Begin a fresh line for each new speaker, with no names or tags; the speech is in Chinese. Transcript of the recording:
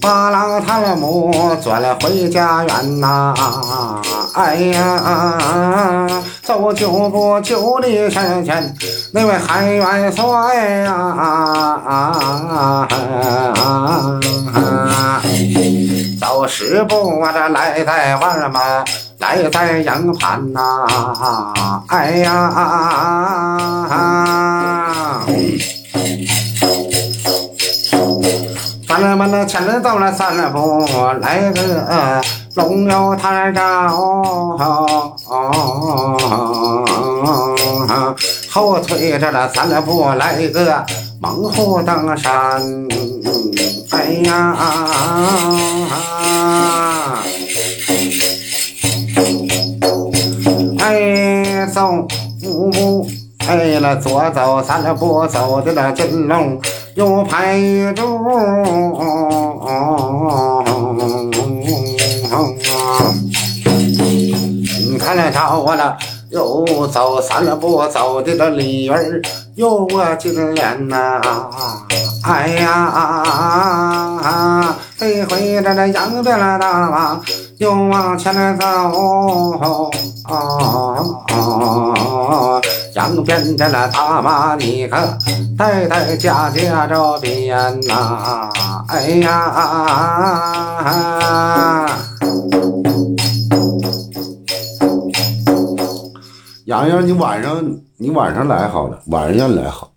把老太母转了回家园呐，哎呀，走九步九里山前那位韩元帅呀，走十步我这来在玩嘛，来在营盘呐，哎呀。咱们那前到了三步，来个龙游太照，后退着了三步来个猛虎登山，哎呀，哎走五步。哎了，左走三步，走的那金龙又排住。你看了着我了，又走三步，走的那李儿又我金莲呐。哎呀，这回这那扬鞭了大马又往前来走。扬鞭的那大妈，你可代代家家着边呐！哎呀，
洋洋，你晚上你晚上来好了，晚上让你来好。